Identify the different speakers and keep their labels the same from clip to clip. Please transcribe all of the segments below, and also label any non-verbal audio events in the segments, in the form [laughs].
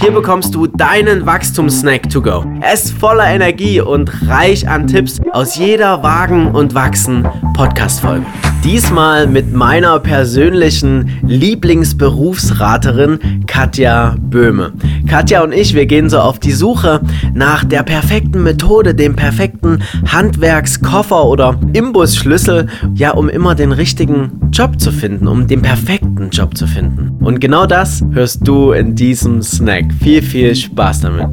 Speaker 1: Hier bekommst du deinen Wachstumssnack to go. Er ist voller Energie und reich an Tipps aus jeder Wagen und Wachsen Podcast-Folge. Diesmal mit meiner persönlichen Lieblingsberufsraterin Katja Böhme. Katja und ich, wir gehen so auf die Suche nach der perfekten Methode, dem perfekten Handwerkskoffer oder Imbusschlüssel, ja, um immer den richtigen Job zu finden, um den perfekten Job zu finden. Und genau das hörst du in diesem Snack. Viel, viel Spaß damit.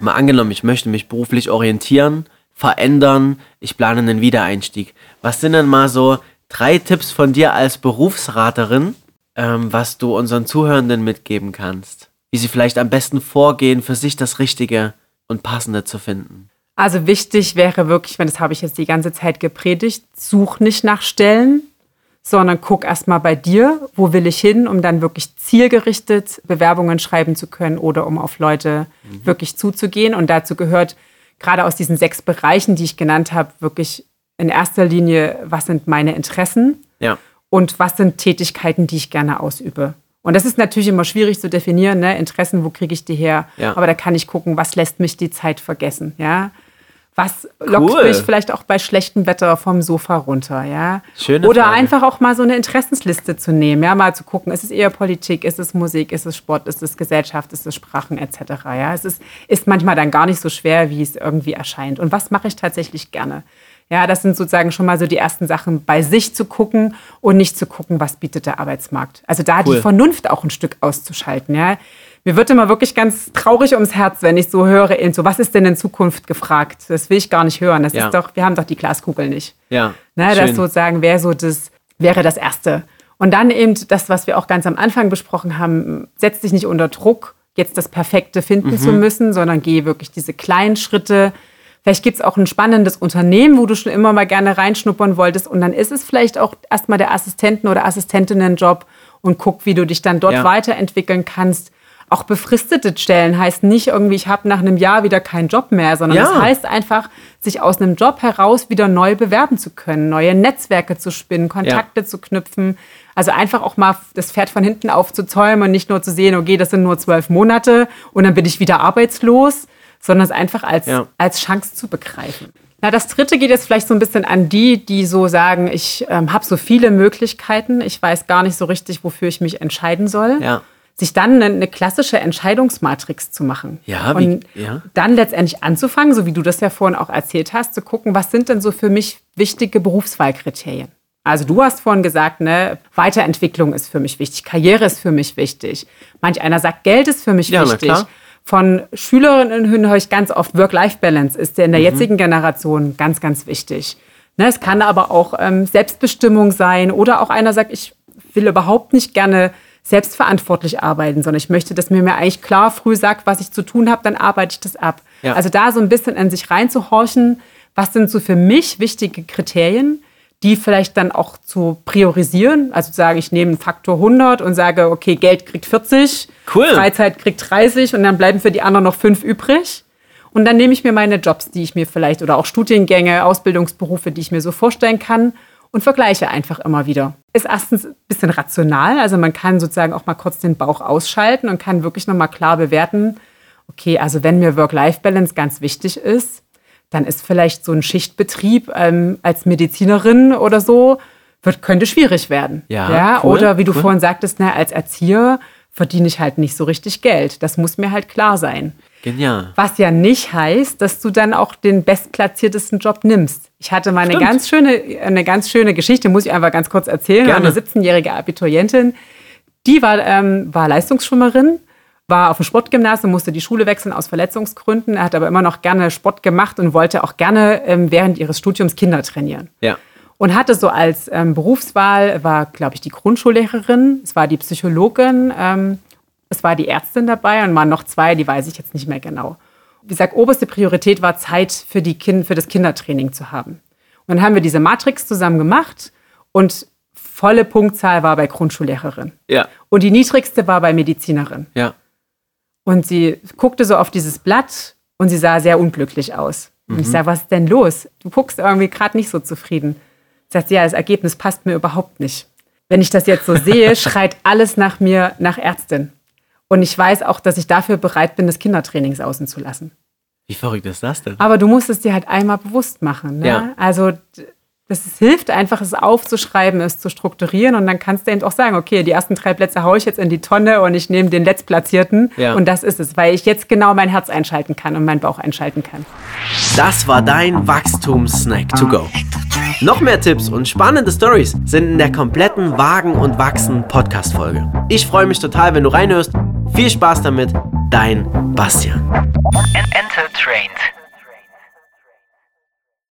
Speaker 1: Mal angenommen, ich möchte mich beruflich orientieren verändern, ich plane einen Wiedereinstieg. Was sind denn mal so drei Tipps von dir als Berufsraterin, ähm, was du unseren Zuhörenden mitgeben kannst? Wie sie vielleicht am besten vorgehen, für sich das Richtige und Passende zu finden?
Speaker 2: Also wichtig wäre wirklich, wenn das habe ich jetzt die ganze Zeit gepredigt, such nicht nach Stellen, sondern guck erstmal bei dir, wo will ich hin, um dann wirklich zielgerichtet Bewerbungen schreiben zu können oder um auf Leute mhm. wirklich zuzugehen. Und dazu gehört gerade aus diesen sechs Bereichen, die ich genannt habe, wirklich in erster Linie, was sind meine Interessen
Speaker 1: ja.
Speaker 2: und was sind Tätigkeiten, die ich gerne ausübe. Und das ist natürlich immer schwierig zu definieren, ne? Interessen, wo kriege ich die her? Ja. Aber da kann ich gucken, was lässt mich die Zeit vergessen, ja? Was lockt cool. mich vielleicht auch bei schlechtem Wetter vom Sofa runter, ja?
Speaker 1: Schöne
Speaker 2: Oder
Speaker 1: Frage.
Speaker 2: einfach auch mal so eine Interessensliste zu nehmen, ja, mal zu gucken, ist es eher Politik, ist es Musik, ist es Sport, ist es Gesellschaft, ist es Sprachen etc. Ja, es ist, ist manchmal dann gar nicht so schwer, wie es irgendwie erscheint. Und was mache ich tatsächlich gerne? Ja, das sind sozusagen schon mal so die ersten Sachen, bei sich zu gucken und nicht zu gucken, was bietet der Arbeitsmarkt. Also da cool. die Vernunft auch ein Stück auszuschalten, ja mir wird immer wirklich ganz traurig ums Herz, wenn ich so höre, so, was ist denn in Zukunft gefragt? Das will ich gar nicht hören. Das ja. ist doch, wir haben doch die Glaskugel nicht.
Speaker 1: Ja.
Speaker 2: Ne, das sozusagen wäre so das, wäre das Erste. Und dann eben das, was wir auch ganz am Anfang besprochen haben, setz dich nicht unter Druck, jetzt das Perfekte finden mhm. zu müssen, sondern geh wirklich diese kleinen Schritte. Vielleicht gibt es auch ein spannendes Unternehmen, wo du schon immer mal gerne reinschnuppern wolltest. Und dann ist es vielleicht auch erstmal der Assistenten- oder Assistentinnen-Job und guck, wie du dich dann dort ja. weiterentwickeln kannst. Auch befristete Stellen heißt nicht irgendwie, ich habe nach einem Jahr wieder keinen Job mehr, sondern ja. das heißt einfach, sich aus einem Job heraus wieder neu bewerben zu können, neue Netzwerke zu spinnen, Kontakte ja. zu knüpfen. Also einfach auch mal das Pferd von hinten aufzuzäumen und nicht nur zu sehen, okay, das sind nur zwölf Monate und dann bin ich wieder arbeitslos, sondern es einfach als, ja. als Chance zu begreifen. Na, das dritte geht jetzt vielleicht so ein bisschen an die, die so sagen, ich ähm, habe so viele Möglichkeiten, ich weiß gar nicht so richtig, wofür ich mich entscheiden soll.
Speaker 1: Ja
Speaker 2: sich dann eine, klassische Entscheidungsmatrix zu machen.
Speaker 1: Ja,
Speaker 2: und
Speaker 1: wie, ja.
Speaker 2: dann letztendlich anzufangen, so wie du das ja vorhin auch erzählt hast, zu gucken, was sind denn so für mich wichtige Berufswahlkriterien. Also du hast vorhin gesagt, ne, Weiterentwicklung ist für mich wichtig, Karriere ist für mich wichtig. Manch einer sagt, Geld ist für mich ja, wichtig. Von Schülerinnen höre ich ganz oft, Work-Life-Balance ist ja in der mhm. jetzigen Generation ganz, ganz wichtig. Ne, es kann aber auch ähm, Selbstbestimmung sein oder auch einer sagt, ich will überhaupt nicht gerne selbstverantwortlich arbeiten, sondern ich möchte, dass mir mir eigentlich klar früh sagt, was ich zu tun habe, dann arbeite ich das ab. Ja. Also da so ein bisschen in sich reinzuhorchen, was sind so für mich wichtige Kriterien, die vielleicht dann auch zu priorisieren. Also sage ich nehme einen Faktor 100 und sage, okay, Geld kriegt 40,
Speaker 1: cool.
Speaker 2: Freizeit kriegt 30 und dann bleiben für die anderen noch fünf übrig. Und dann nehme ich mir meine Jobs, die ich mir vielleicht oder auch Studiengänge, Ausbildungsberufe, die ich mir so vorstellen kann und vergleiche einfach immer wieder. Ist erstens ein bisschen rational, also man kann sozusagen auch mal kurz den Bauch ausschalten und kann wirklich nochmal klar bewerten, okay, also wenn mir Work-Life-Balance ganz wichtig ist, dann ist vielleicht so ein Schichtbetrieb ähm, als Medizinerin oder so, wird, könnte schwierig werden.
Speaker 1: Ja,
Speaker 2: ja?
Speaker 1: Cool,
Speaker 2: oder wie du
Speaker 1: cool.
Speaker 2: vorhin sagtest, na, als Erzieher verdiene ich halt nicht so richtig Geld. Das muss mir halt klar sein.
Speaker 1: Genial.
Speaker 2: Was ja nicht heißt, dass du dann auch den bestplatziertesten Job nimmst. Ich hatte mal eine ganz schöne, eine ganz schöne Geschichte, muss ich einfach ganz kurz erzählen.
Speaker 1: Gerne.
Speaker 2: Eine 17-jährige Abiturientin, die war, ähm, war Leistungsschwimmerin, war auf dem Sportgymnasium, musste die Schule wechseln aus Verletzungsgründen, hat aber immer noch gerne Sport gemacht und wollte auch gerne ähm, während ihres Studiums Kinder trainieren.
Speaker 1: Ja.
Speaker 2: Und hatte so als ähm, Berufswahl, war, glaube ich, die Grundschullehrerin, es war die Psychologin, ähm, es war die Ärztin dabei und waren noch zwei, die weiß ich jetzt nicht mehr genau. Wie gesagt, oberste Priorität war Zeit für, die kind, für das Kindertraining zu haben. Und dann haben wir diese Matrix zusammen gemacht und volle Punktzahl war bei Grundschullehrerin.
Speaker 1: Ja.
Speaker 2: Und die niedrigste war bei Medizinerin.
Speaker 1: Ja.
Speaker 2: Und sie guckte so auf dieses Blatt und sie sah sehr unglücklich aus. Und mhm. ich sage, was ist denn los? Du guckst irgendwie gerade nicht so zufrieden. Sagt sie, ja, das Ergebnis passt mir überhaupt nicht. Wenn ich das jetzt so sehe, [laughs] schreit alles nach mir, nach Ärztin. Und ich weiß auch, dass ich dafür bereit bin, das Kindertrainings außen zu lassen.
Speaker 1: Wie verrückt ist das denn?
Speaker 2: Aber du musst es dir halt einmal bewusst machen. Ne?
Speaker 1: Ja.
Speaker 2: Also das hilft einfach, es aufzuschreiben, es zu strukturieren und dann kannst du eben auch sagen, okay, die ersten drei Plätze haue ich jetzt in die Tonne und ich nehme den letztplatzierten
Speaker 1: Ja.
Speaker 2: und das ist es, weil ich jetzt genau mein Herz einschalten kann und meinen Bauch einschalten kann.
Speaker 1: Das war dein Wachstumssnack to go. Noch mehr Tipps und spannende Stories sind in der kompletten Wagen und Wachsen Podcast Folge. Ich freue mich total, wenn du reinhörst. Viel Spaß damit, dein Bastian.
Speaker 3: Enter Trained.